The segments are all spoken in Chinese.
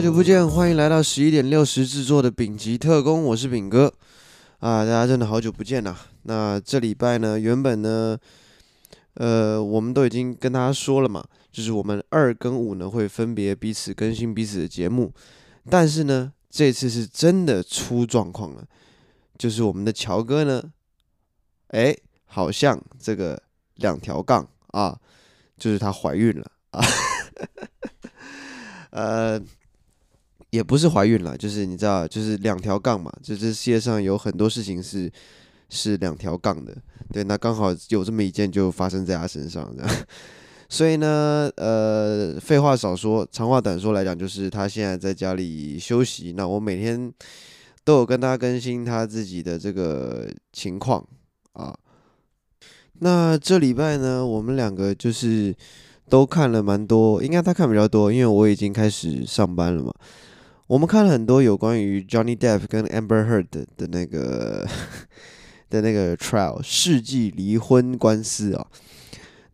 好久不见，欢迎来到十一点六十制作的丙级特工，我是丙哥啊，大家真的好久不见呐。那这礼拜呢，原本呢，呃，我们都已经跟大家说了嘛，就是我们二跟五呢会分别彼此更新彼此的节目，但是呢，这次是真的出状况了，就是我们的乔哥呢，哎，好像这个两条杠啊，就是她怀孕了啊，呃。也不是怀孕了，就是你知道，就是两条杠嘛，就这世界上有很多事情是是两条杠的，对，那刚好有这么一件就发生在他身上，这样，所以呢，呃，废话少说，长话短说来讲，就是他现在在家里休息，那我每天都有跟他更新他自己的这个情况啊，那这礼拜呢，我们两个就是都看了蛮多，应该他看比较多，因为我已经开始上班了嘛。我们看了很多有关于 Johnny Depp 跟 Amber Heard 的那个 的那个 trial 世纪离婚官司啊。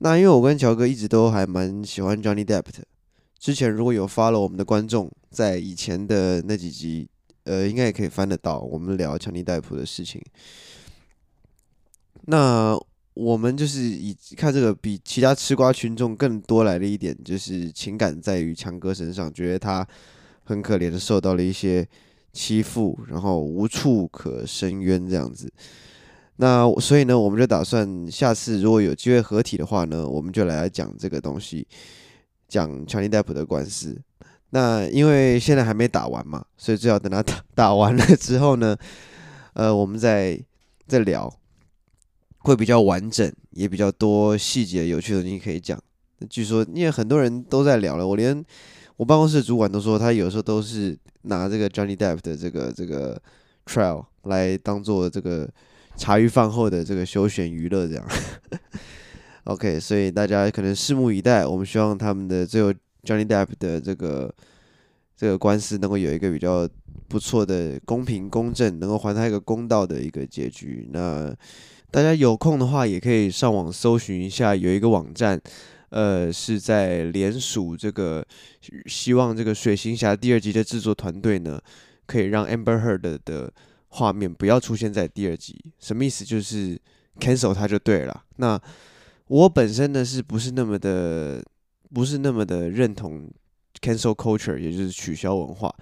那因为我跟乔哥一直都还蛮喜欢 Johnny Depp 的。之前如果有发了我们的观众，在以前的那几集，呃，应该也可以翻得到我们聊强尼戴普的事情。那我们就是以看这个比其他吃瓜群众更多来的一点，就是情感在于强哥身上，觉得他。很可怜的受到了一些欺负，然后无处可伸冤这样子。那所以呢，我们就打算下次如果有机会合体的话呢，我们就来讲这个东西，讲强尼戴普的官司。那因为现在还没打完嘛，所以最好等他 打打完了之后呢，呃，我们再再聊，会比较完整，也比较多细节有趣的东西可以讲。据说因为很多人都在聊了，我连。我办公室主管都说，他有时候都是拿这个 Johnny Depp 的这个这个 trial 来当做这个茶余饭后的这个休闲娱乐这样。OK，所以大家可能拭目以待。我们希望他们的最后 Johnny Depp 的这个这个官司能够有一个比较不错的公平公正，能够还他一个公道的一个结局。那大家有空的话，也可以上网搜寻一下，有一个网站。呃，是在联署这个，希望这个《水行侠》第二集的制作团队呢，可以让 Amber Heard 的画面不要出现在第二集。什么意思？就是 cancel 它就对了。那我本身呢，是不是那么的，不是那么的认同 cancel culture，也就是取消文化。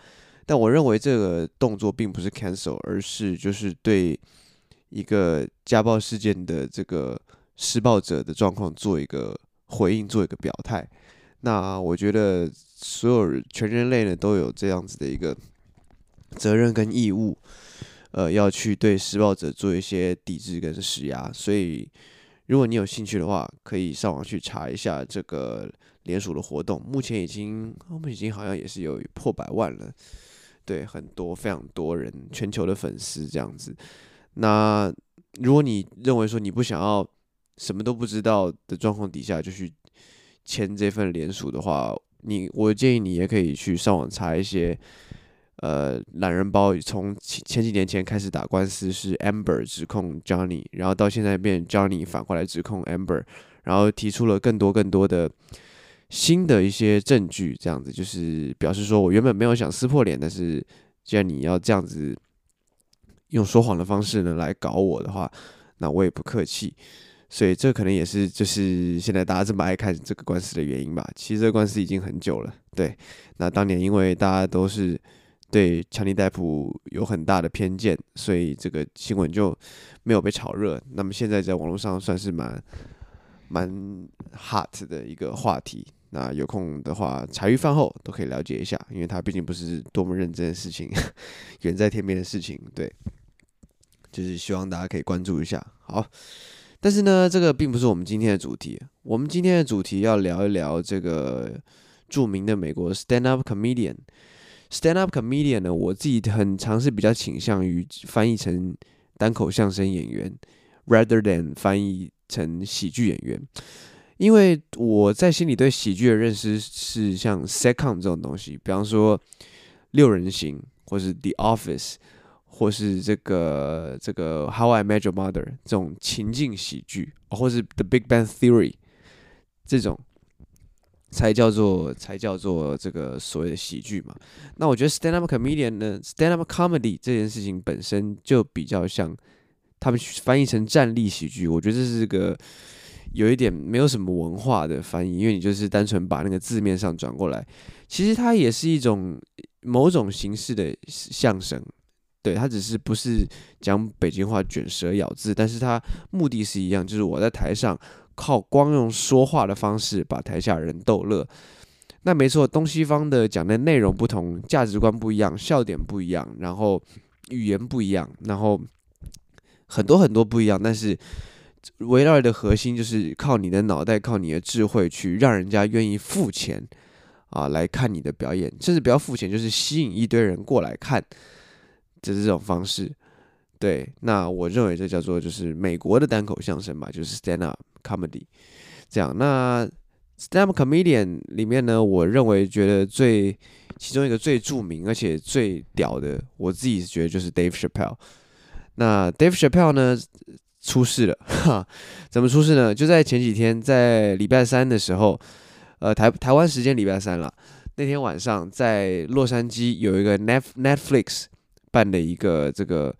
但我认为这个动作并不是 cancel，而是就是对一个家暴事件的这个施暴者的状况做一个。回应做一个表态，那我觉得所有全人类呢都有这样子的一个责任跟义务，呃，要去对施暴者做一些抵制跟施压。所以，如果你有兴趣的话，可以上网去查一下这个联署的活动。目前已经，我们已经好像也是有破百万了，对，很多非常多人，全球的粉丝这样子。那如果你认为说你不想要，什么都不知道的状况底下就去签这份联署的话，你我建议你也可以去上网查一些，呃，懒人包从前几年前开始打官司是 Amber 指控 Johnny，然后到现在变 Johnny 反过来指控 Amber，然后提出了更多更多的新的一些证据，这样子就是表示说我原本没有想撕破脸，但是既然你要这样子用说谎的方式呢来搞我的话，那我也不客气。所以这可能也是就是现在大家这么爱看这个官司的原因吧。其实这个官司已经很久了，对。那当年因为大家都是对强尼戴普有很大的偏见，所以这个新闻就没有被炒热。那么现在在网络上算是蛮蛮 hot 的一个话题。那有空的话，茶余饭后都可以了解一下，因为它毕竟不是多么认真的事情，远在天边的事情。对，就是希望大家可以关注一下。好。但是呢，这个并不是我们今天的主题。我们今天的主题要聊一聊这个著名的美国 stand up comedian。stand up comedian 呢，我自己很尝试比较倾向于翻译成单口相声演员，rather than 翻译成喜剧演员，因为我在心里对喜剧的认识是像 sitcom 这种东西，比方说六人行或是 The Office。或是这个这个 How I Met Your Mother 这种情境喜剧，或是 The Big Bang Theory 这种才叫做才叫做这个所谓的喜剧嘛。那我觉得 stand up comedian 呢，stand up comedy 这件事情本身就比较像他们翻译成站立喜剧，我觉得这是个有一点没有什么文化的翻译，因为你就是单纯把那个字面上转过来，其实它也是一种某种形式的相声。对，他只是不是讲北京话卷舌咬字，但是他目的是一样，就是我在台上靠光用说话的方式把台下人逗乐。那没错，东西方的讲的内容不同，价值观不一样，笑点不一样，然后语言不一样，然后很多很多不一样，但是围绕的核心就是靠你的脑袋，靠你的智慧去让人家愿意付钱啊来看你的表演，甚至不要付钱，就是吸引一堆人过来看。就是这种方式，对，那我认为这叫做就是美国的单口相声吧，就是 stand up comedy 这样。那 stand up comedian 里面呢，我认为觉得最其中一个最著名而且最屌的，我自己觉得就是 Dave Chappelle。那 Dave Chappelle 呢出事了，哈，怎么出事呢？就在前几天，在礼拜三的时候，呃，台台湾时间礼拜三了，那天晚上在洛杉矶有一个 Net Netflix。办的一个这个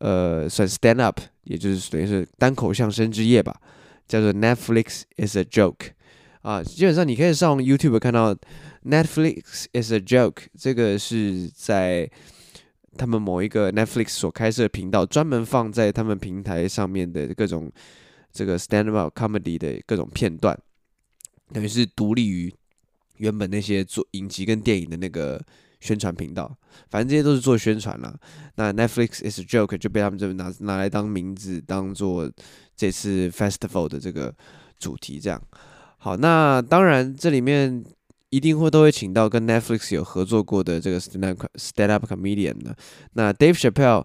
呃，算 stand up，也就是等于是单口相声之夜吧，叫做 Netflix is a joke 啊，基本上你可以上 YouTube 看到 Netflix is a joke，这个是在他们某一个 Netflix 所开设频道，专门放在他们平台上面的各种这个 stand up comedy 的各种片段，等于是独立于原本那些做影集跟电影的那个。宣传频道，反正这些都是做宣传啦。那 Netflix is a joke 就被他们这边拿拿来当名字，当做这次 festival 的这个主题。这样好，那当然这里面一定会都会请到跟 Netflix 有合作过的这个 stand up stand up comedian 的。那 Dave Chappelle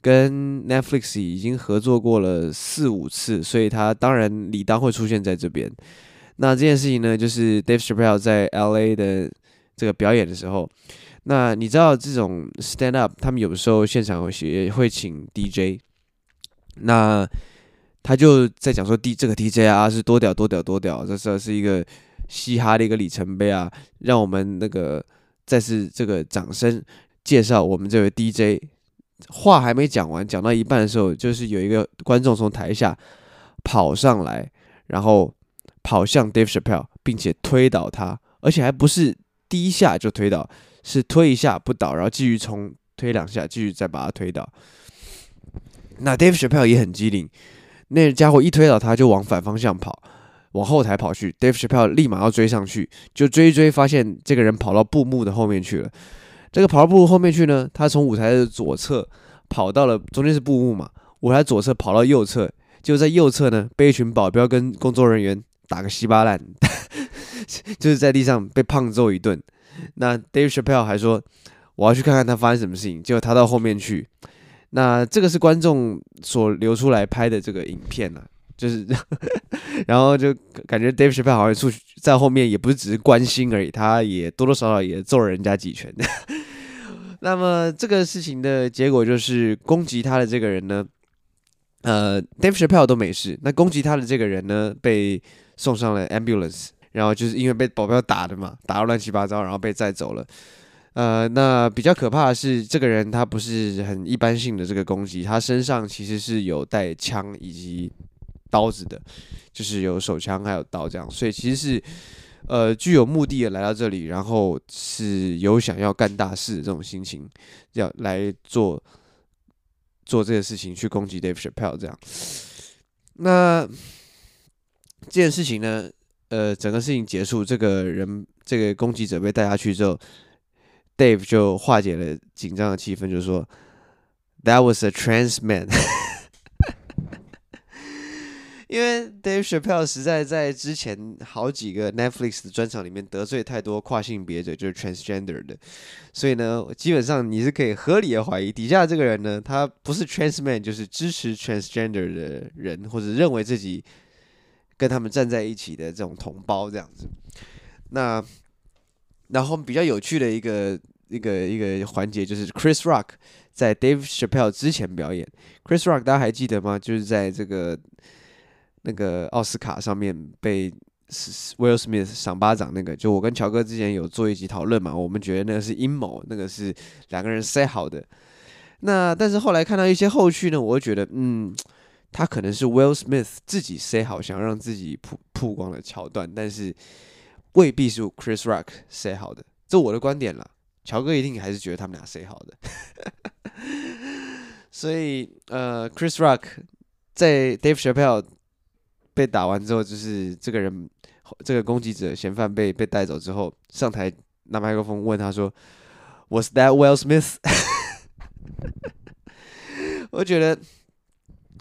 跟 Netflix 已经合作过了四五次，所以他当然理当会出现在这边。那这件事情呢，就是 Dave Chappelle 在 LA 的这个表演的时候。那你知道这种 stand up，他们有时候现场会会请 DJ，那他就在讲说 D 这个 DJ 啊是多屌多屌多屌，这是是一个嘻哈的一个里程碑啊，让我们那个再次这个掌声介绍我们这位 DJ。话还没讲完，讲到一半的时候，就是有一个观众从台下跑上来，然后跑向 Dave Chappelle，并且推倒他，而且还不是第一下就推倒。是推一下不倒，然后继续冲推两下，继续再把他推倒。那 Dave Chappelle 也很机灵，那家伙一推倒他就往反方向跑，往后台跑去。Dave Chappelle 立马要追上去，就追追，发现这个人跑到布幕的后面去了。这个跑到布幕后面去呢，他从舞台的左侧跑到了中间是布幕嘛，舞台左侧跑到右侧，就在右侧呢被一群保镖跟工作人员打个稀巴烂，就是在地上被胖揍一顿。那 Dave Chappelle 还说，我要去看看他发生什么事情。结果他到后面去，那这个是观众所流出来拍的这个影片啊，就是，然后就感觉 Dave Chappelle 好像出去在后面也不是只是关心而已，他也多多少少也揍了人家几拳。那么这个事情的结果就是攻击他的这个人呢，呃，Dave Chappelle 都没事，那攻击他的这个人呢，被送上了 ambulance。然后就是因为被保镖打的嘛，打得乱七八糟，然后被载走了。呃，那比较可怕的是，这个人他不是很一般性的这个攻击，他身上其实是有带枪以及刀子的，就是有手枪还有刀这样，所以其实是呃具有目的的来到这里，然后是有想要干大事的这种心情，要来做做这个事情去攻击 Dave Chappelle 这样。那这件事情呢？呃，整个事情结束，这个人这个攻击者被带下去之后，Dave 就化解了紧张的气氛，就说：“That was a trans man。”因为 Dave Chappelle 实在在之前好几个 Netflix 的专场里面得罪太多跨性别者，就是 transgender 的，所以呢，基本上你是可以合理的怀疑底下这个人呢，他不是 trans man，就是支持 transgender 的人，或者认为自己。跟他们站在一起的这种同胞这样子，那然后比较有趣的一个一个一个环节就是 Chris Rock 在 Dave Chappelle 之前表演。Chris Rock 大家还记得吗？就是在这个那个奥斯卡上面被 Will Smith 赏巴掌那个，就我跟乔哥之前有做一集讨论嘛，我们觉得那个是阴谋，那个是两个人塞好的。那但是后来看到一些后续呢，我会觉得，嗯，他可能是 Will Smith 自己塞好，想让自己曝曝光的桥段，但是未必是 Chris Rock 塞好的，这我的观点啦。乔哥一定还是觉得他们俩 say 好的。所以呃，Chris Rock 在 Dave Chappelle 被打完之后，就是这个人这个攻击者嫌犯被被带走之后，上台拿麦克风问他说：“Was that Will Smith？” 我觉得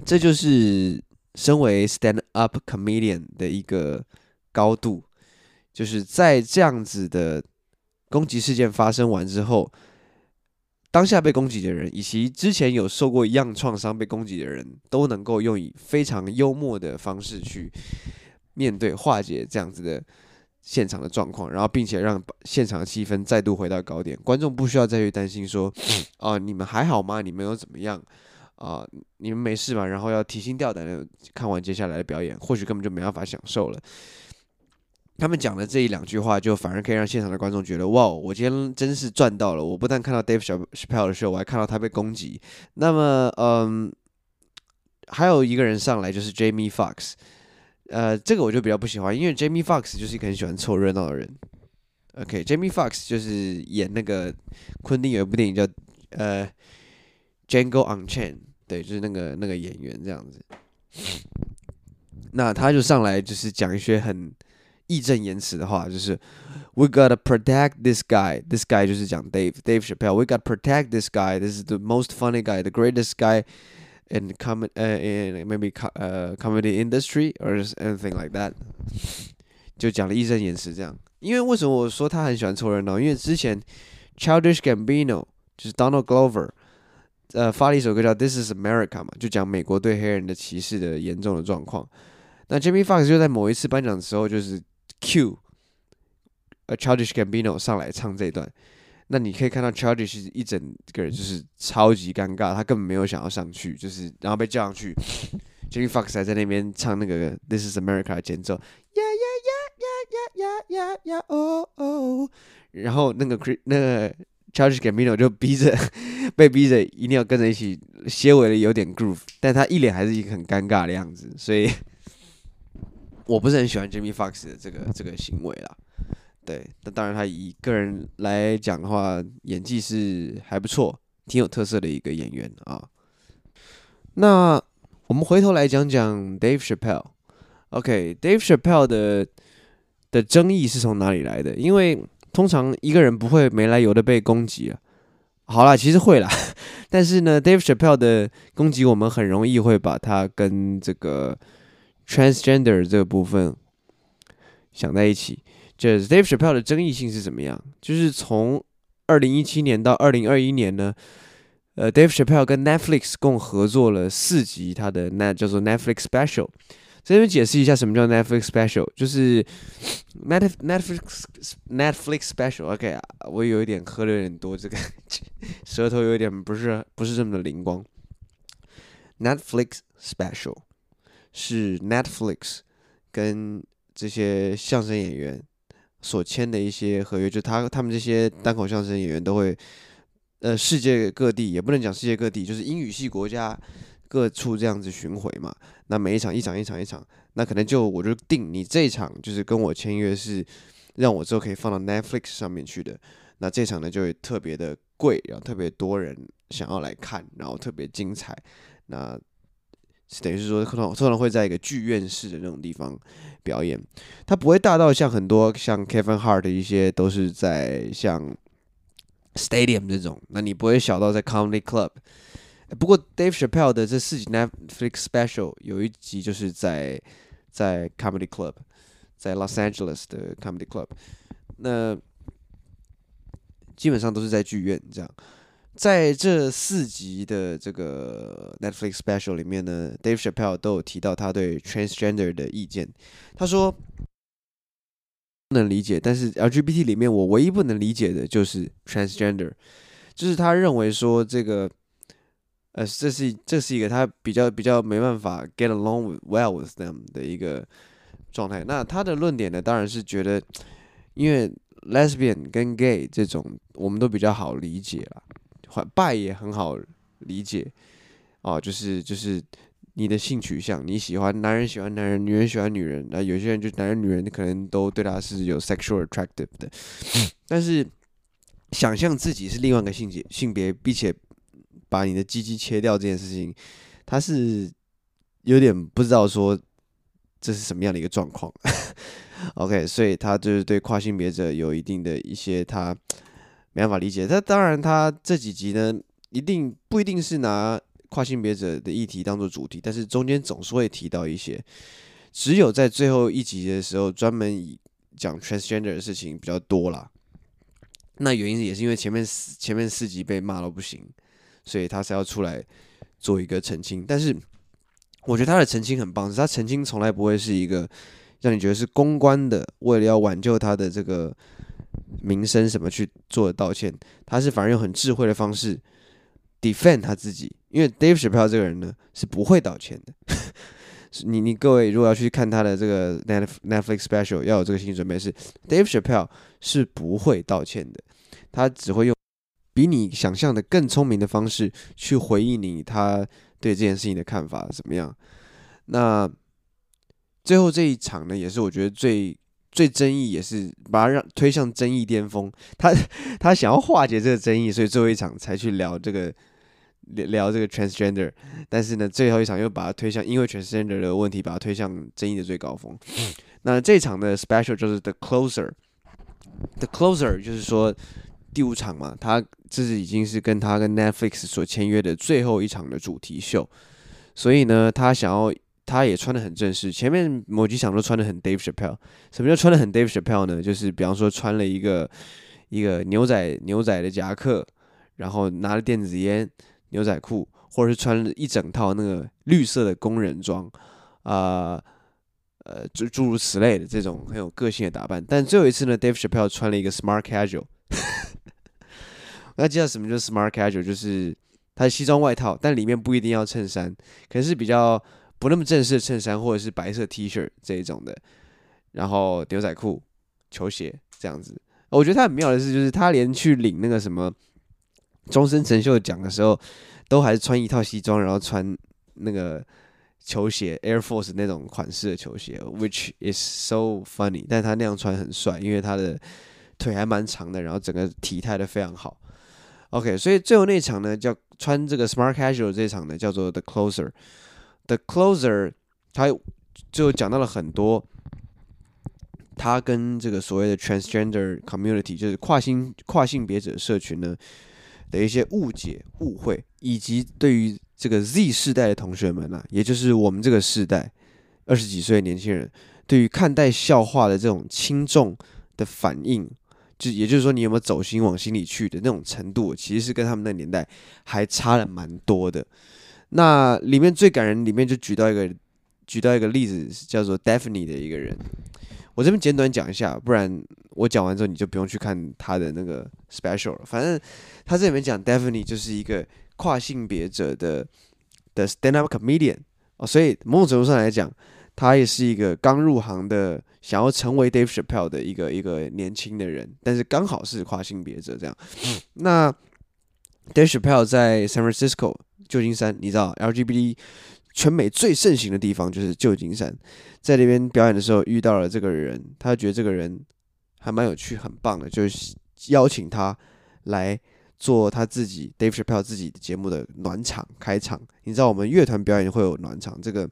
这就是身为 stand up comedian 的一个高度，就是在这样子的攻击事件发生完之后，当下被攻击的人以及之前有受过一样创伤被攻击的人都能够用以非常幽默的方式去面对化解这样子的现场的状况，然后并且让现场的气氛再度回到高点，观众不需要再去担心说，哦，你们还好吗？你们又怎么样？啊，你们没事吧？然后要提心吊胆的看完接下来的表演，或许根本就没办法享受了。他们讲的这一两句话，就反而可以让现场的观众觉得，哇，我今天真是赚到了！我不但看到 Dave Chappelle 的时候，我还看到他被攻击。那么，嗯，还有一个人上来就是 Jamie Fox，。呃，这个我就比较不喜欢，因为 Jamie Fox 就是一个很喜欢凑热闹的人。OK，Jamie Fox 就是演那个昆汀有一部电影叫呃 Django Unchained，对，就是那个那个演员这样子。那他就上来就是讲一些很义正言辞的话，就是 We gotta protect this guy. This guy 就是讲 Dave Dave Chappelle. We gotta protect this guy. This is the most funny guy, the greatest guy. in com 呃 in maybe com 呃 comedy industry or anything like that，就讲了义正言辞这样。因为为什么我说他很喜欢凑热闹？因为之前 Childish Gambino 就是 Donald Glover，呃发了一首歌叫 This Is America 嘛，就讲美国对黑人的歧视的严重的状况。那 Jamie Foxx 就在某一次颁奖的时候，就是 Q，呃 Childish Gambino 上来唱这一段。那你可以看到 Childish 一整个人就是超级尴尬，他根本没有想要上去，就是然后被叫上去，Jamie Fox 还在那边唱那个 This Is America 的节奏，呀呀呀呀呀呀呀呀哦哦，然后那个 Chris 那个 Charles Gambino 就逼着 被逼着一定要跟着一起，些微的有点 groove，但他一脸还是一个很尴尬的样子，所以 我不是很喜欢 Jimmy Fox 的这个这个行为啦。对，那当然，他以个人来讲的话，演技是还不错，挺有特色的一个演员啊。那我们回头来讲讲 Dave Chappelle。OK，Dave Chappelle 的的争议是从哪里来的？因为通常一个人不会没来由的被攻击啊。好啦，其实会啦，但是呢，Dave Chappelle 的攻击，我们很容易会把他跟这个 transgender 这个部分想在一起。就是 Dave Chappelle 的争议性是怎么样？就是从二零一七年到二零二一年呢，呃，Dave Chappelle 跟 Netflix 共合作了四集他的那叫做 Netflix Special。这边解释一下什么叫 Netflix Special，就是 Net Netflix Netflix Special。OK 啊，我有一点喝的有点多，这个舌头有点不是不是这么的灵光。Netflix Special 是 Netflix 跟这些相声演员。所签的一些合约，就他他们这些单口相声演员都会，呃，世界各地也不能讲世界各地，就是英语系国家各处这样子巡回嘛。那每一场一场一场一场，那可能就我就定你这一场就是跟我签约是让我之后可以放到 Netflix 上面去的。那这场呢就会特别的贵，然后特别多人想要来看，然后特别精彩。那等于是说，可能通常会在一个剧院式的那种地方表演，它不会大到像很多像 Kevin Hart 的一些都是在像 Stadium 这种，那你不会小到在 Comedy Club。不过 Dave Chappelle 的这四集 Netflix Special 有一集就是在在 Comedy Club，在 Los Angeles 的 Comedy Club，那基本上都是在剧院这样。在这四集的这个 Netflix special 里面呢，Dave Chappelle 都有提到他对 transgender 的意见。他说不能理解，但是 LGBT 里面我唯一不能理解的就是 transgender，就是他认为说这个呃，这是这是一个他比较比较没办法 get along with well with them 的一个状态。那他的论点呢，当然是觉得，因为 lesbian 跟 gay 这种我们都比较好理解啦，或 bi 也很好理解哦，就是就是你的性取向，你喜欢男人喜欢男人，女人喜欢女人，那有些人就男人女人可能都对他是有 sexual attractive 的，但是想象自己是另外一个性别性别，并且把你的鸡鸡切掉这件事情，他是有点不知道说。这是什么样的一个状况？OK，所以他就是对跨性别者有一定的一些他没办法理解。他当然，他这几集呢，一定不一定是拿跨性别者的议题当做主题，但是中间总是会提到一些。只有在最后一集的时候，专门以讲 transgender 的事情比较多啦。那原因也是因为前面四前面四集被骂到不行，所以他才要出来做一个澄清。但是。我觉得他的澄清很棒，是他澄清从来不会是一个让你觉得是公关的，为了要挽救他的这个名声什么去做的道歉，他是反而用很智慧的方式 defend 他自己，因为 Dave Chappelle 这个人呢是不会道歉的。你你各位如果要去看他的这个 Netflix special，要有这个心理准备，是 Dave Chappelle 是不会道歉的，他只会用比你想象的更聪明的方式去回应你他。对这件事情的看法怎么样？那最后这一场呢，也是我觉得最最争议，也是把它让推向争议巅峰。他他想要化解这个争议，所以最后一场才去聊这个聊这个 transgender。但是呢，最后一场又把它推向因为 transgender 的问题，把它推向争议的最高峰。那这场的 special 就是 The Closer，The Closer 就是说。第五场嘛，他这是已经是跟他跟 Netflix 所签约的最后一场的主题秀，所以呢，他想要，他也穿得很正式。前面某几场都穿得很 Dave Chappelle。什么叫穿得很 Dave Chappelle 呢？就是比方说穿了一个一个牛仔牛仔的夹克，然后拿了电子烟、牛仔裤，或者是穿了一整套那个绿色的工人装，啊呃，诸诸如此类的这种很有个性的打扮。但最后一次呢，Dave Chappelle 穿了一个 Smart Casual。那知道什么就是 smart casual，就是他的西装外套，但里面不一定要衬衫，可能是比较不那么正式的衬衫，或者是白色 T 恤这一种的，然后牛仔裤、球鞋这样子。我觉得他很妙的是，就是他连去领那个什么终身成就奖的时候，都还是穿一套西装，然后穿那个球鞋 Air Force 那种款式的球鞋，which is so funny。但他那样穿很帅，因为他的腿还蛮长的，然后整个体态都非常好。OK，所以最后那场呢，叫穿这个 Smart Casual 这场呢，叫做 The Closer。The Closer，他就讲到了很多，他跟这个所谓的 Transgender Community，就是跨性跨性别者社群呢的一些误解、误会，以及对于这个 Z 世代的同学们啊，也就是我们这个世代二十几岁的年轻人，对于看待笑话的这种轻重的反应。就也就是说，你有没有走心往心里去的那种程度，其实是跟他们那年代还差了蛮多的。那里面最感人，里面就举到一个举到一个例子，叫做 Daphne 的一个人。我这边简短讲一下，不然我讲完之后你就不用去看他的那个 special 了。反正他这里面讲 Daphne 就是一个跨性别者的的 stand up comedian 哦，所以某种程度上来讲。他也是一个刚入行的，想要成为 Dave Chappelle 的一个一个年轻的人，但是刚好是跨性别者这样。那 Dave Chappelle 在 San Francisco 旧金山，你知道 LGBT 全美最盛行的地方就是旧金山，在那边表演的时候遇到了这个人，他觉得这个人还蛮有趣，很棒的，就是邀请他来做他自己 Dave Chappelle 自己的节目的暖场开场。你知道我们乐团表演会有暖场这个。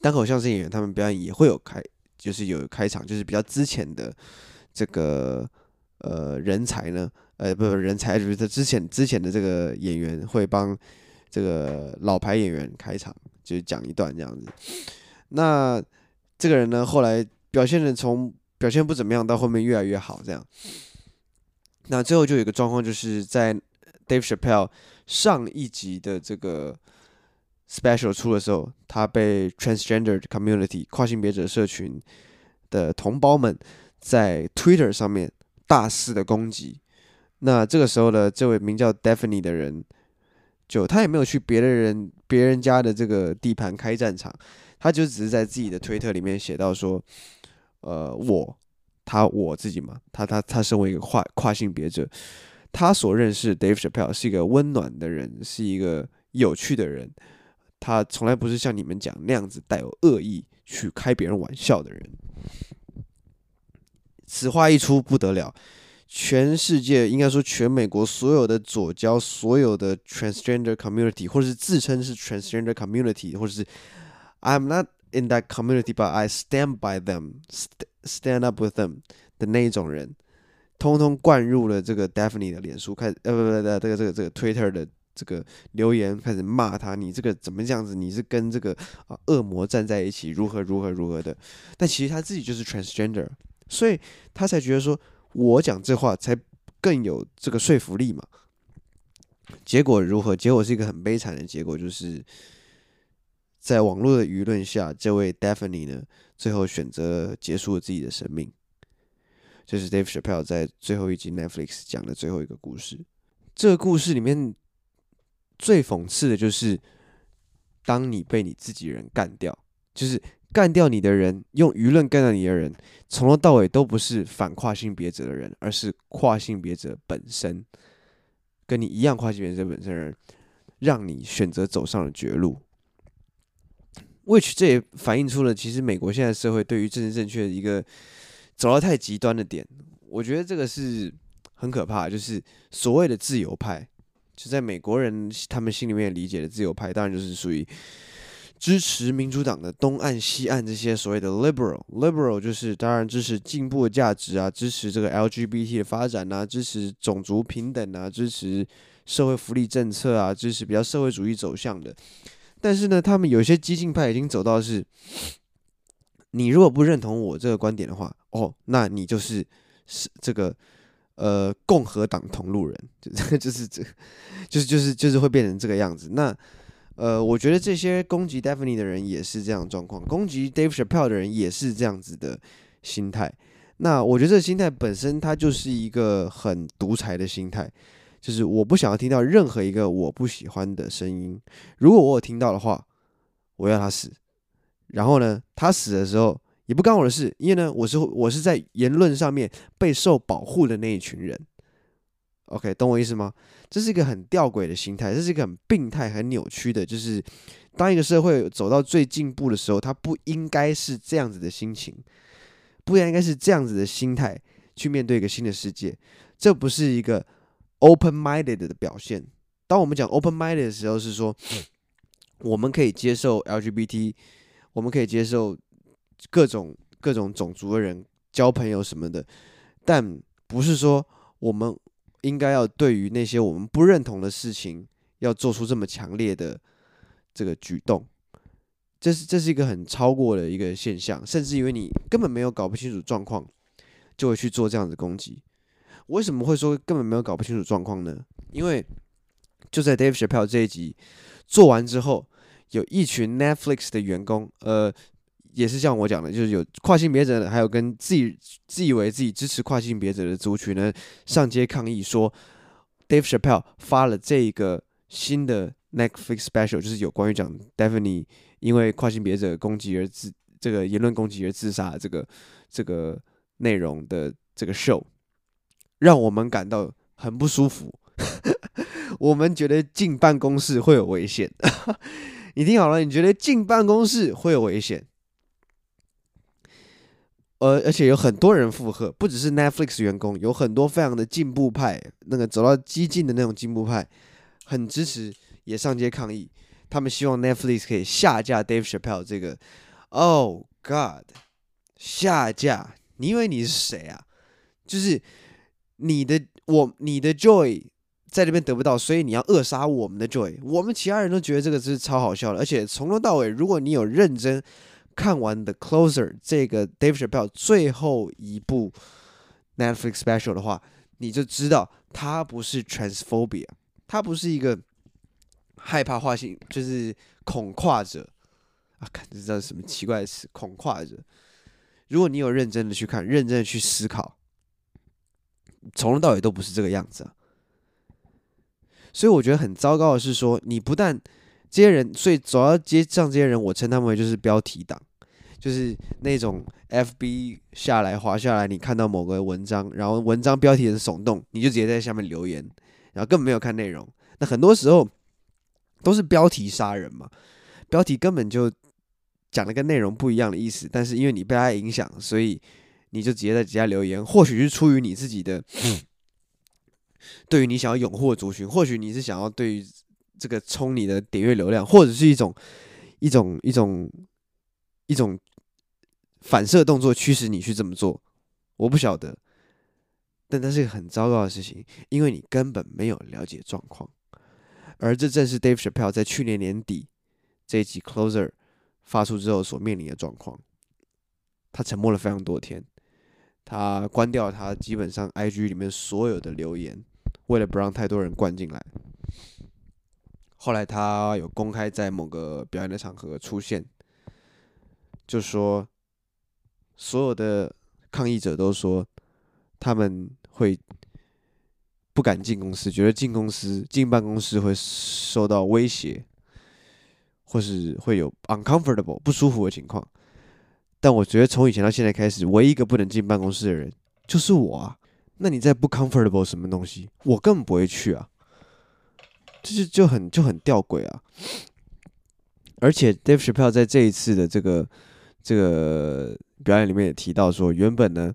单口相声演员他们表演也会有开，就是有开场，就是比较之前的这个呃人才呢，呃不不人才就是他之前之前的这个演员会帮这个老牌演员开场，就是讲一段这样子。那这个人呢，后来表现的从表现不怎么样到后面越来越好，这样。那最后就有一个状况，就是在 Dave Chappelle 上一集的这个。Special 出的时候，他被 Transgender Community 跨性别者社群的同胞们在 Twitter 上面大肆的攻击。那这个时候呢，这位名叫 Daphne 的人，就他也没有去别的人别人家的这个地盘开战场，他就只是在自己的推特里面写到说，呃，我他我自己嘛，他他他身为一个跨跨性别者，他所认识 Dave Chappelle 是一个温暖的人，是一个有趣的人，他从来不是像你们讲那样子带有恶意去开别人玩笑的人。此话一出不得了。全世界应该说，全美国所有的左交、所有的 transgender community，或者是自称是 transgender community，或者是 I'm not in that community but I stand by them，stand up with them 的那一种人，通通灌入了这个 Daphne 的脸书，开呃不不不，这个这个这个 Twitter 的这个留言，开始骂他，你这个怎么这样子？你是跟这个啊恶魔站在一起，如何如何如何的？但其实他自己就是 transgender，所以他才觉得说。我讲这话才更有这个说服力嘛？结果如何？结果是一个很悲惨的结果，就是在网络的舆论下，这位 Daphne 呢，最后选择结束了自己的生命。这是 Dave Chappelle 在最后一集 Netflix 讲的最后一个故事。这个故事里面最讽刺的就是，当你被你自己人干掉，就是。干掉你的人，用舆论干掉你的人，从头到尾都不是反跨性别者的人，而是跨性别者本身，跟你一样跨性别者本身的人，让你选择走上了绝路。which 这也反映出了其实美国现在社会对于政治正确的一个走到太极端的点。我觉得这个是很可怕，就是所谓的自由派，就在美国人他们心里面理解的自由派，当然就是属于。支持民主党的东岸、西岸这些所谓的 liberal，liberal 就是当然支持进步的价值啊，支持这个 LGBT 的发展啊，支持种族平等啊，支持社会福利政策啊，支持比较社会主义走向的。但是呢，他们有些激进派已经走到是，你如果不认同我这个观点的话，哦，那你就是是这个呃共和党同路人，就 就是这，就是就是就是会变成这个样子。那。呃，我觉得这些攻击 Daphne 的人也是这样状况，攻击 Dave Chappelle 的人也是这样子的心态。那我觉得这个心态本身，它就是一个很独裁的心态，就是我不想要听到任何一个我不喜欢的声音。如果我有听到的话，我要他死。然后呢，他死的时候也不干我的事，因为呢，我是我是在言论上面备受保护的那一群人。OK，懂我意思吗？这是一个很吊诡的心态，这是一个很病态、很扭曲的。就是当一个社会走到最进步的时候，它不应该是这样子的心情，不应该是这样子的心态去面对一个新的世界。这不是一个 open-minded 的表现。当我们讲 open-minded 的时候，是说我们可以接受 LGBT，我们可以接受各种各种种族的人交朋友什么的，但不是说我们。应该要对于那些我们不认同的事情，要做出这么强烈的这个举动，这是这是一个很超过的一个现象，甚至因为你根本没有搞不清楚状况，就会去做这样的攻击。为什么会说根本没有搞不清楚状况呢？因为就在 Dave Chappelle 这一集做完之后，有一群 Netflix 的员工，呃。也是像我讲的，就是有跨性别者，还有跟自己自以为自己支持跨性别者的族群呢，上街抗议说，Dave Chappelle 发了这个新的 Netflix special，就是有关于讲 Daphne 因为跨性别者攻击而自这个言论攻击而自杀这个这个内容的这个 show，让我们感到很不舒服。我们觉得进办公室会有危险。你听好了，你觉得进办公室会有危险？而而且有很多人附和，不只是 Netflix 员工，有很多非常的进步派，那个走到激进的那种进步派，很支持，也上街抗议。他们希望 Netflix 可以下架 Dave Chappelle 这个。Oh God，下架？你以为你是谁啊？就是你的我，你的 Joy 在这边得不到，所以你要扼杀我们的 Joy。我们其他人都觉得这个是超好笑的，而且从头到尾，如果你有认真。看完 The Closer 这个 dave ship 最后一部 Netflix special 的话，你就知道他不是 transphobia，他不是一个害怕跨性，就是恐跨者啊！看这叫什么奇怪的词，恐跨者。如果你有认真的去看，认真的去思考，从头到尾都不是这个样子啊。所以我觉得很糟糕的是说，你不但这些人，所以主要接上这些人，我称他们为就是标题党，就是那种 FB 下来滑下来，你看到某个文章，然后文章标题很耸动，你就直接在下面留言，然后根本没有看内容。那很多时候都是标题杀人嘛，标题根本就讲的跟内容不一样的意思，但是因为你被他影响，所以你就直接在底下留言，或许是出于你自己的，对于你想要拥护的族群，或许你是想要对于。这个冲你的点阅流量，或者是一种一种一种一种反射动作驱使你去这么做，我不晓得，但它是个很糟糕的事情，因为你根本没有了解状况，而这正是 Dave Chappelle 在去年年底这一集 Closer 发出之后所面临的状况。他沉默了非常多天，他关掉他基本上 IG 里面所有的留言，为了不让太多人灌进来。后来他有公开在某个表演的场合出现，就说所有的抗议者都说他们会不敢进公司，觉得进公司进办公室会受到威胁，或是会有 uncomfortable 不舒服的情况。但我觉得从以前到现在开始，唯一一个不能进办公室的人就是我啊。那你在不 comfortable 什么东西？我根本不会去啊。就是就很就很吊诡啊，而且 Dave chappell 在这一次的这个这个表演里面也提到说，原本呢，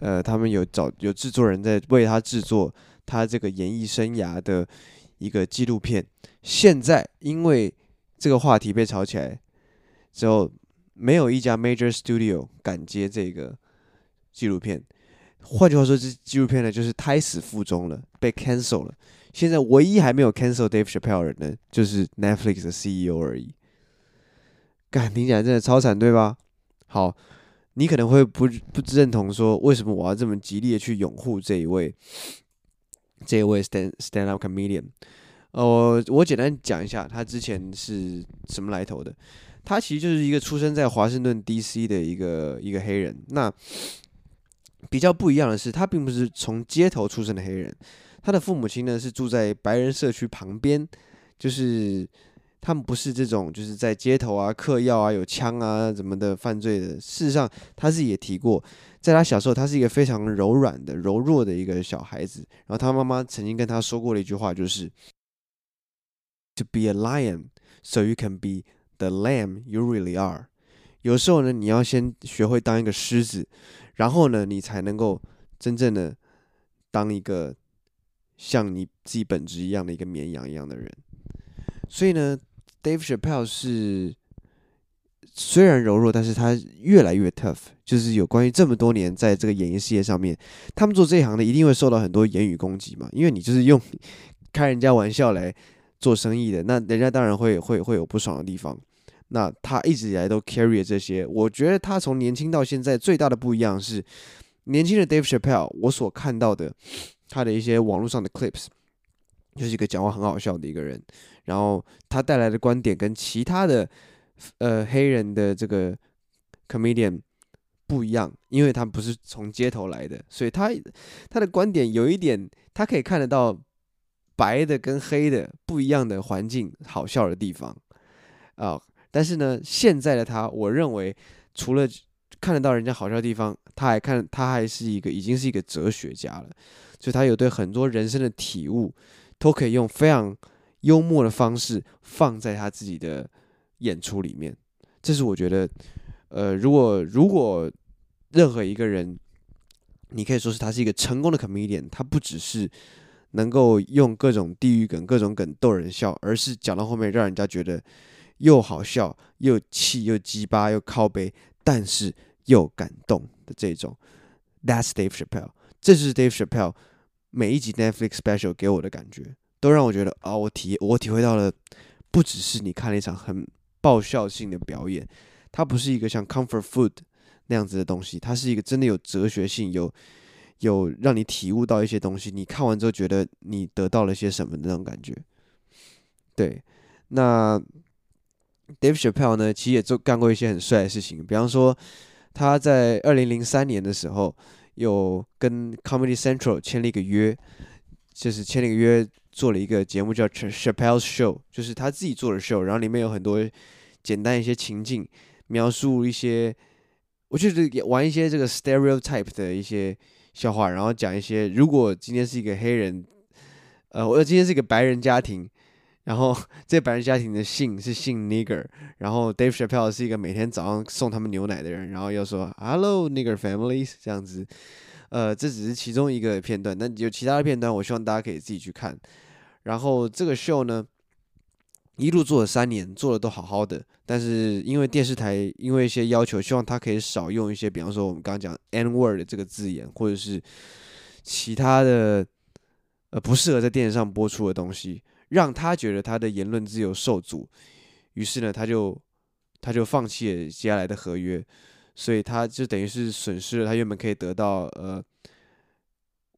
呃，他们有找有制作人在为他制作他这个演艺生涯的一个纪录片，现在因为这个话题被炒起来之后，没有一家 major studio 敢接这个纪录片，换句话说，这纪录片呢就是胎死腹中了，被 cancel 了。现在唯一还没有 cancel Dave Chappelle 的人呢，就是 Netflix 的 CEO 而已。感，听起来真的超惨，对吧？好，你可能会不不认同说，为什么我要这么极力的去拥护这一位这一位 stand stand up comedian？呃，我简单讲一下他之前是什么来头的。他其实就是一个出生在华盛顿 DC 的一个一个黑人。那比较不一样的是，他并不是从街头出生的黑人。他的父母亲呢是住在白人社区旁边，就是他们不是这种就是在街头啊嗑药啊有枪啊怎么的犯罪的。事实上，他自己也提过，在他小时候，他是一个非常柔软的、柔弱的一个小孩子。然后他妈妈曾经跟他说过的一句话就是：“To be a lion, so you can be the lamb you really are。”有时候呢，你要先学会当一个狮子，然后呢，你才能够真正的当一个。像你自己本质一样的一个绵羊一样的人，所以呢，Dave Chappelle 是虽然柔弱，但是他越来越 tough。就是有关于这么多年在这个演艺事业上面，他们做这一行的一定会受到很多言语攻击嘛，因为你就是用开人家玩笑来做生意的，那人家当然会会会有不爽的地方。那他一直以来都 carry 这些，我觉得他从年轻到现在最大的不一样是，年轻的 Dave Chappelle，我所看到的。他的一些网络上的 clips，就是一个讲话很好笑的一个人，然后他带来的观点跟其他的呃黑人的这个 comedian 不一样，因为他不是从街头来的，所以他他的观点有一点，他可以看得到白的跟黑的不一样的环境好笑的地方啊、但是呢，现在的他，我认为除了看得到人家好笑的地方，他还看他还是一个已经是一个哲学家了。所以他有对很多人生的体悟，都可以用非常幽默的方式放在他自己的演出里面。这是我觉得，呃，如果如果任何一个人，你可以说是他是一个成功的 comedian，他不只是能够用各种地域梗、各种梗逗人笑，而是讲到后面让人家觉得又好笑、又气、又鸡巴、又靠背，但是又感动的这种。That's Dave Chappelle。这是 Dave Chappelle 每一集 Netflix special 给我的感觉，都让我觉得啊、我体我体会到了，不只是你看了一场很爆笑性的表演，它不是一个像 comfort food 那样子的东西，它是一个真的有哲学性，有有让你体悟到一些东西，你看完之后觉得你得到了些什么的那种感觉。对，那 Dave Chappelle 呢，其实也做干过一些很帅的事情，比方说他在二零零三年的时候。有跟 Comedy Central 签了一个约，就是签了一个约，做了一个节目叫 Chappelle's Show，就是他自己做的 show，然后里面有很多简单一些情境，描述一些，我觉得玩一些这个 stereotype 的一些笑话，然后讲一些，如果今天是一个黑人，呃，我今天是一个白人家庭。然后这白人家庭的姓是姓 Nigger，然后 Dave Chappelle 是一个每天早上送他们牛奶的人，然后又说 Hello Nigger families 这样子，呃，这只是其中一个片段，那有其他的片段，我希望大家可以自己去看。然后这个秀呢，一路做了三年，做的都好好的，但是因为电视台因为一些要求，希望他可以少用一些，比方说我们刚刚讲 N word 这个字眼，或者是其他的呃不适合在电视上播出的东西。让他觉得他的言论自由受阻，于是呢，他就他就放弃了接下来的合约，所以他就等于是损失了他原本可以得到呃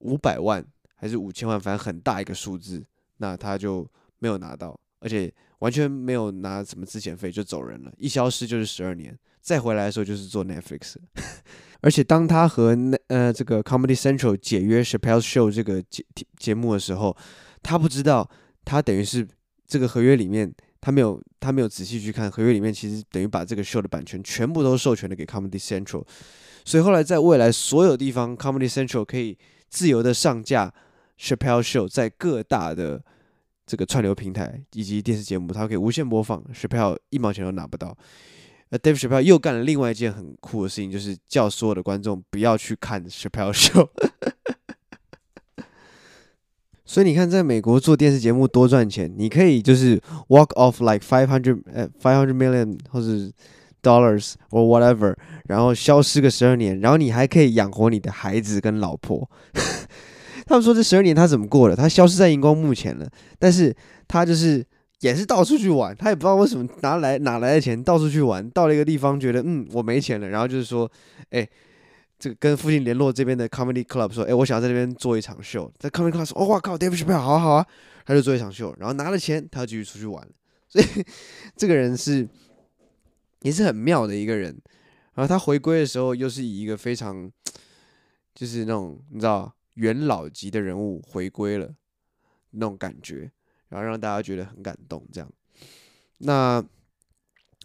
五百万还是五千万，反正很大一个数字，那他就没有拿到，而且完全没有拿什么资遣费就走人了，一消失就是十二年，再回来的时候就是做 Netflix，而且当他和呃这个 Comedy Central 解约 Chappelle's Show 这个节节目的时候，他不知道。他等于是这个合约里面，他没有他没有仔细去看合约里面，其实等于把这个 show 的版权全部都授权了给 Comedy Central，所以后来在未来所有地方，Comedy Central 可以自由的上架 Chappelle Show 在各大的这个串流平台以及电视节目，它可以无限播放，Chappelle 一毛钱都拿不到。呃 Dave Chappelle 又干了另外一件很酷的事情，就是叫所有的观众不要去看 Chappelle Show。所以你看，在美国做电视节目多赚钱，你可以就是 walk off like five hundred 呃 five hundred million 或者 dollars or whatever，然后消失个十二年，然后你还可以养活你的孩子跟老婆。他们说这十二年他怎么过的？他消失在荧光幕前了，但是他就是也是到处去玩，他也不知道为什么哪来哪来的钱，到处去玩，到了一个地方觉得嗯我没钱了，然后就是说哎。这个跟附近联络这边的 comedy club 说，哎，我想要在这边做一场秀。在 comedy club 说，哦，哇靠，Dave Chappelle，好啊好啊，他就做一场秀，然后拿了钱，他就继续出去玩。所以这个人是也是很妙的一个人。然后他回归的时候，又是以一个非常就是那种你知道元老级的人物回归了那种感觉，然后让大家觉得很感动。这样，那。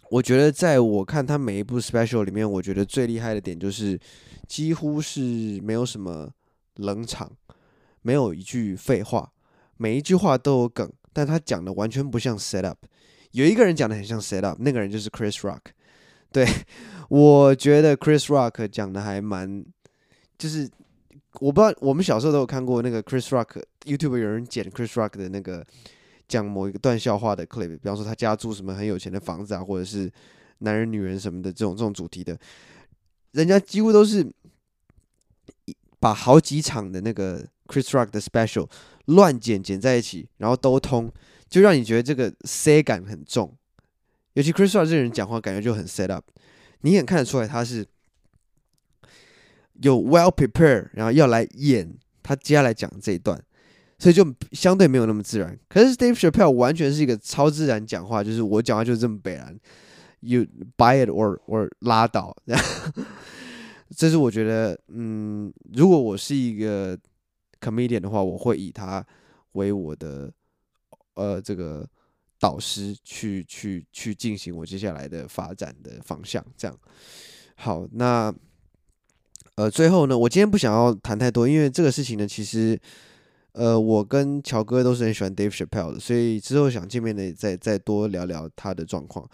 我觉得，在我看他每一部 special 里面，我觉得最厉害的点就是，几乎是没有什么冷场，没有一句废话，每一句话都有梗，但他讲的完全不像 set up。有一个人讲的很像 set up，那个人就是 Chris Rock。对，我觉得 Chris Rock 讲的还蛮，就是我不知道，我们小时候都有看过那个 Chris Rock YouTube 有人剪 Chris Rock 的那个。讲某一个段笑话的 clip，比方说他家住什么很有钱的房子啊，或者是男人女人什么的这种这种主题的，人家几乎都是把好几场的那个 Chris Rock 的 special 乱剪剪在一起，然后都通，就让你觉得这个 C 感很重。尤其 Chris Rock 这个人讲话感觉就很 set up，你也看得出来他是有 well prepare，然后要来演他接下来讲这一段。所以就相对没有那么自然，可是 Dave Chappelle 完全是一个超自然讲话，就是我讲话就是这么北然，You buy it or or 拉倒，这是我觉得，嗯，如果我是一个 comedian 的话，我会以他为我的呃这个导师去去去进行我接下来的发展的方向，这样。好，那呃最后呢，我今天不想要谈太多，因为这个事情呢，其实。呃，我跟乔哥都是很喜欢 Dave Chappelle 的，所以之后想见面的再再多聊聊他的状况。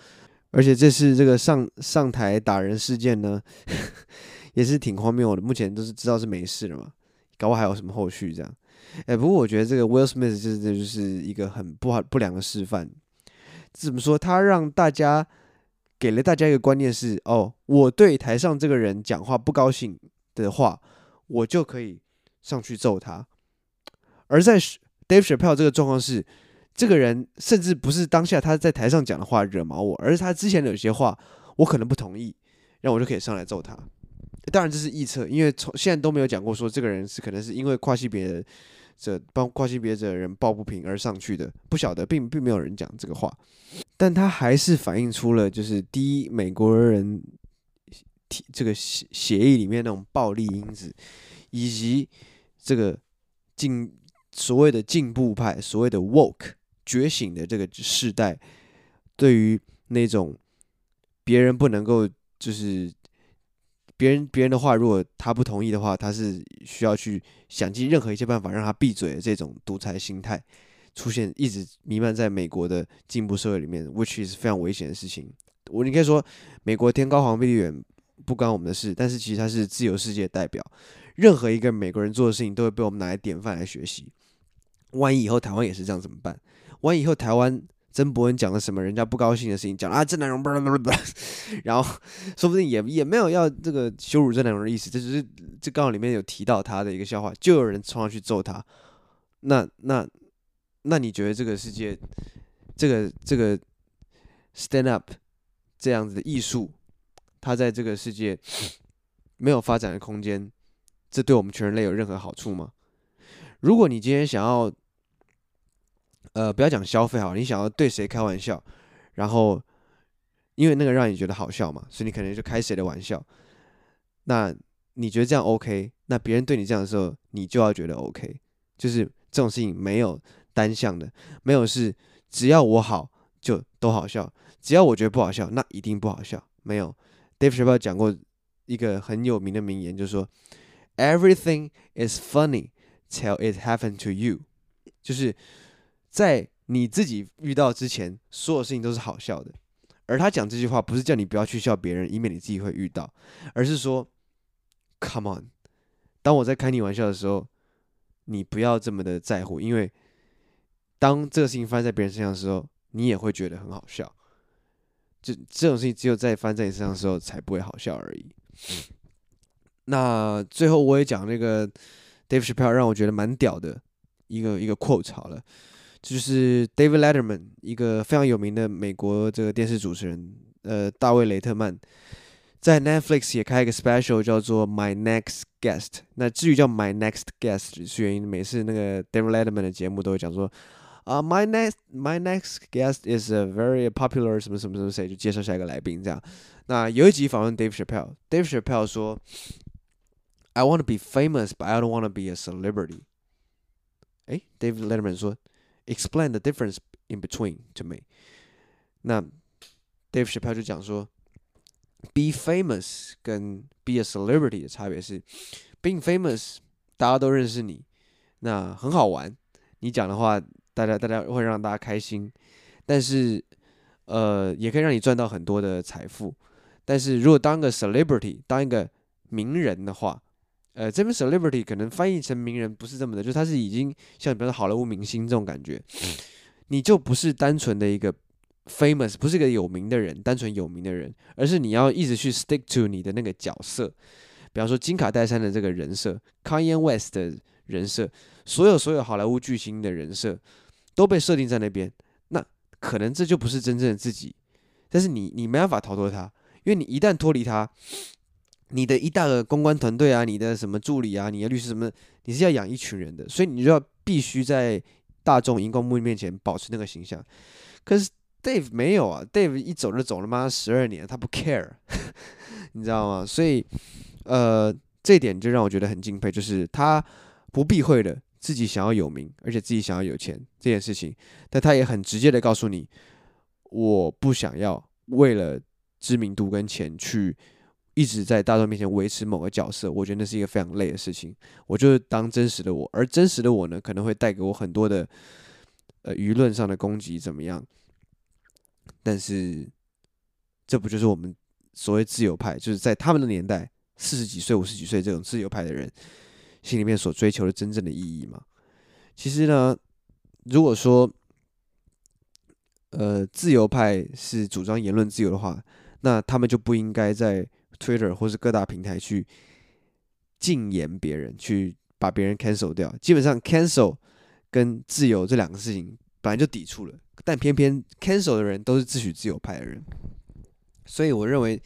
而且这次这个上上台打人事件呢，也是挺荒谬的。目前都是知道是没事了嘛，搞不好还有什么后续这样。哎，不过我觉得这个 Will Smith 就是这就是一个很不好不良的示范。怎么说？他让大家给了大家一个观念是：哦，我对台上这个人讲话不高兴的话，我就可以上去揍他。而在 Dave Chappelle 这个状况是，这个人甚至不是当下他在台上讲的话惹毛我，而是他之前的有些话我可能不同意，然后我就可以上来揍他。当然这是臆测，因为从现在都没有讲过说这个人是可能是因为跨性别者帮跨性别者的人抱不平而上去的，不晓得，并并没有人讲这个话，但他还是反映出了就是第一美国人这个协协议里面那种暴力因子，以及这个进。所谓的进步派，所谓的 woke 觉醒的这个世代，对于那种别人不能够就是别人别人的话，如果他不同意的话，他是需要去想尽任何一切办法让他闭嘴的这种独裁心态出现，一直弥漫在美国的进步社会里面，which is 非常危险的事情。我你可以说美国天高皇帝远不关我们的事，但是其实他是自由世界代表，任何一个美国人做的事情都会被我们拿来典范来学习。万一以后台湾也是这样怎么办？万一以后台湾曾伯文讲了什么人家不高兴的事情，讲啊郑南榕，然后 说不定也也没有要这个羞辱郑南榕的意思，这只是这刚好里面有提到他的一个笑话，就有人冲上去揍他。那那那你觉得这个世界，这个这个 stand up 这样子的艺术，他在这个世界没有发展的空间，这对我们全人类有任何好处吗？如果你今天想要，呃，不要讲消费好，你想要对谁开玩笑，然后因为那个让你觉得好笑嘛，所以你可能就开谁的玩笑。那你觉得这样 OK？那别人对你这样的时候，你就要觉得 OK。就是这种事情没有单向的，没有是只要我好就都好笑，只要我觉得不好笑，那一定不好笑。没有，Dave Chappelle 讲过一个很有名的名言，就是说，Everything is funny till it happened to you，就是。在你自己遇到之前，所有事情都是好笑的。而他讲这句话，不是叫你不要去笑别人，以免你自己会遇到，而是说，Come on，当我在开你玩笑的时候，你不要这么的在乎，因为当这个事情发生在别人身上的时候，你也会觉得很好笑。就这种事情，只有在发生在你身上的时候，才不会好笑而已。那最后我也讲那个 Dave Chappelle 让我觉得蛮屌的一个一个 quote 好了。就是 David Letterman，一个非常有名的美国这个电视主持人，呃，大卫雷特曼，在 Netflix 也开一个 special 叫做 My Next Guest。那至于叫 My Next Guest 是原因，每次那个 David Letterman 的节目都会讲说，啊、uh，My next My next guest is a very popular 什么什么什么谁，就介绍下一个来宾这样。那有一集访问 Dave Chappelle，Dave Chappelle 说，I want to be famous, but I don't want to be a celebrity。诶，David Letterman 说。Explain the difference in between to me。那 Dave Chappelle 就讲说，be famous 跟 be a celebrity 的差别是，being famous 大家都认识你，那很好玩，你讲的话 大家大家会让大家开心，但是呃也可以让你赚到很多的财富。但是如果当个 celebrity 当一个名人的话，呃，这边 celebrity 可能翻译成名人不是这么的，就是他是已经像比如说好莱坞明星这种感觉，你就不是单纯的一个 famous，不是一个有名的人，单纯有名的人，而是你要一直去 stick to 你的那个角色，比方说金卡戴珊的这个人设，Kanye West 的人设，所有所有好莱坞巨星的人设都被设定在那边，那可能这就不是真正的自己，但是你你没办法逃脱他，因为你一旦脱离他。你的一大个公关团队啊，你的什么助理啊，你的律师什么，你是要养一群人的，所以你就要必须在大众荧光幕面前保持那个形象。可是 Dave 没有啊，Dave 一走就走了妈十二年，他不 care，你知道吗？所以呃，这点就让我觉得很敬佩，就是他不避讳的自己想要有名，而且自己想要有钱这件事情，但他也很直接的告诉你，我不想要为了知名度跟钱去。一直在大众面前维持某个角色，我觉得那是一个非常累的事情。我就是当真实的我，而真实的我呢，可能会带给我很多的呃舆论上的攻击，怎么样？但是这不就是我们所谓自由派，就是在他们的年代，四十几岁、五十几岁这种自由派的人心里面所追求的真正的意义吗？其实呢，如果说呃自由派是主张言论自由的话，那他们就不应该在 Twitter 或是各大平台去禁言别人，去把别人 cancel 掉。基本上 cancel 跟自由这两个事情本来就抵触了，但偏偏 cancel 的人都是自诩自由派的人。所以我认为，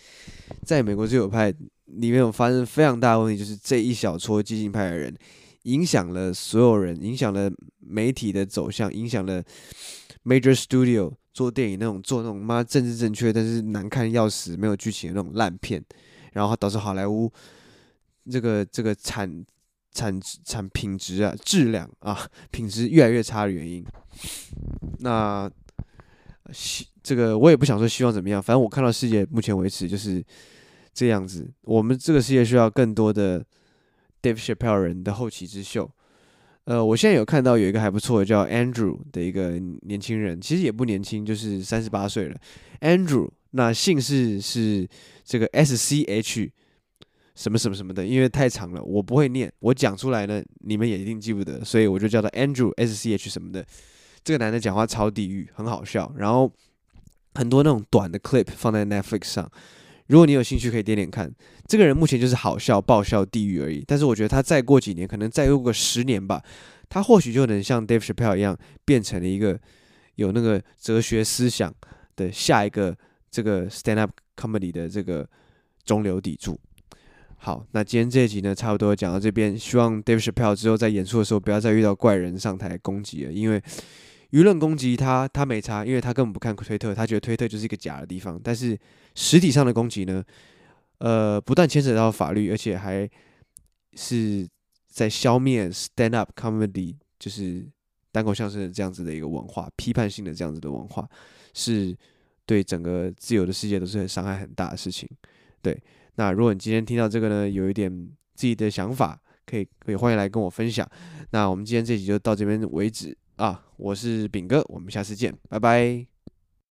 在美国自由派里面有发生非常大的问题，就是这一小撮激进派的人影响了所有人，影响了媒体的走向，影响了 Major Studio 做电影那种做那种妈政治正确但是难看要死、没有剧情的那种烂片。然后导致好莱坞这个这个产产产品质啊，质量啊，品质越来越差的原因。那希这个我也不想说希望怎么样，反正我看到世界目前为止就是这样子。我们这个世界需要更多的 Dave Chappelle 人的后起之秀。呃，我现在有看到有一个还不错的叫 Andrew 的一个年轻人，其实也不年轻，就是三十八岁了。Andrew，那姓氏是这个 S C H。什么什么什么的，因为太长了，我不会念，我讲出来呢，你们也一定记不得，所以我就叫他 Andrew S C H 什么的。这个男的讲话超地狱，很好笑，然后很多那种短的 clip 放在 Netflix 上，如果你有兴趣可以点点看。这个人目前就是好笑、爆笑、地狱而已，但是我觉得他再过几年，可能再过个十年吧，他或许就能像 Dave Chappelle 一样，变成了一个有那个哲学思想的下一个这个 stand up comedy 的这个中流砥柱。好，那今天这一集呢，差不多讲到这边。希望 Dave Chappelle 之后在演出的时候，不要再遇到怪人上台攻击了，因为舆论攻击他，他没差，因为他根本不看推特，他觉得推特就是一个假的地方。但是实体上的攻击呢，呃，不但牵扯到法律，而且还是在消灭 stand up comedy，就是单口相声这样子的一个文化，批判性的这样子的文化，是对整个自由的世界都是很伤害很大的事情，对。那如果你今天听到这个呢，有一点自己的想法，可以可以欢迎来跟我分享。那我们今天这集就到这边为止啊，我是饼哥，我们下次见，拜拜。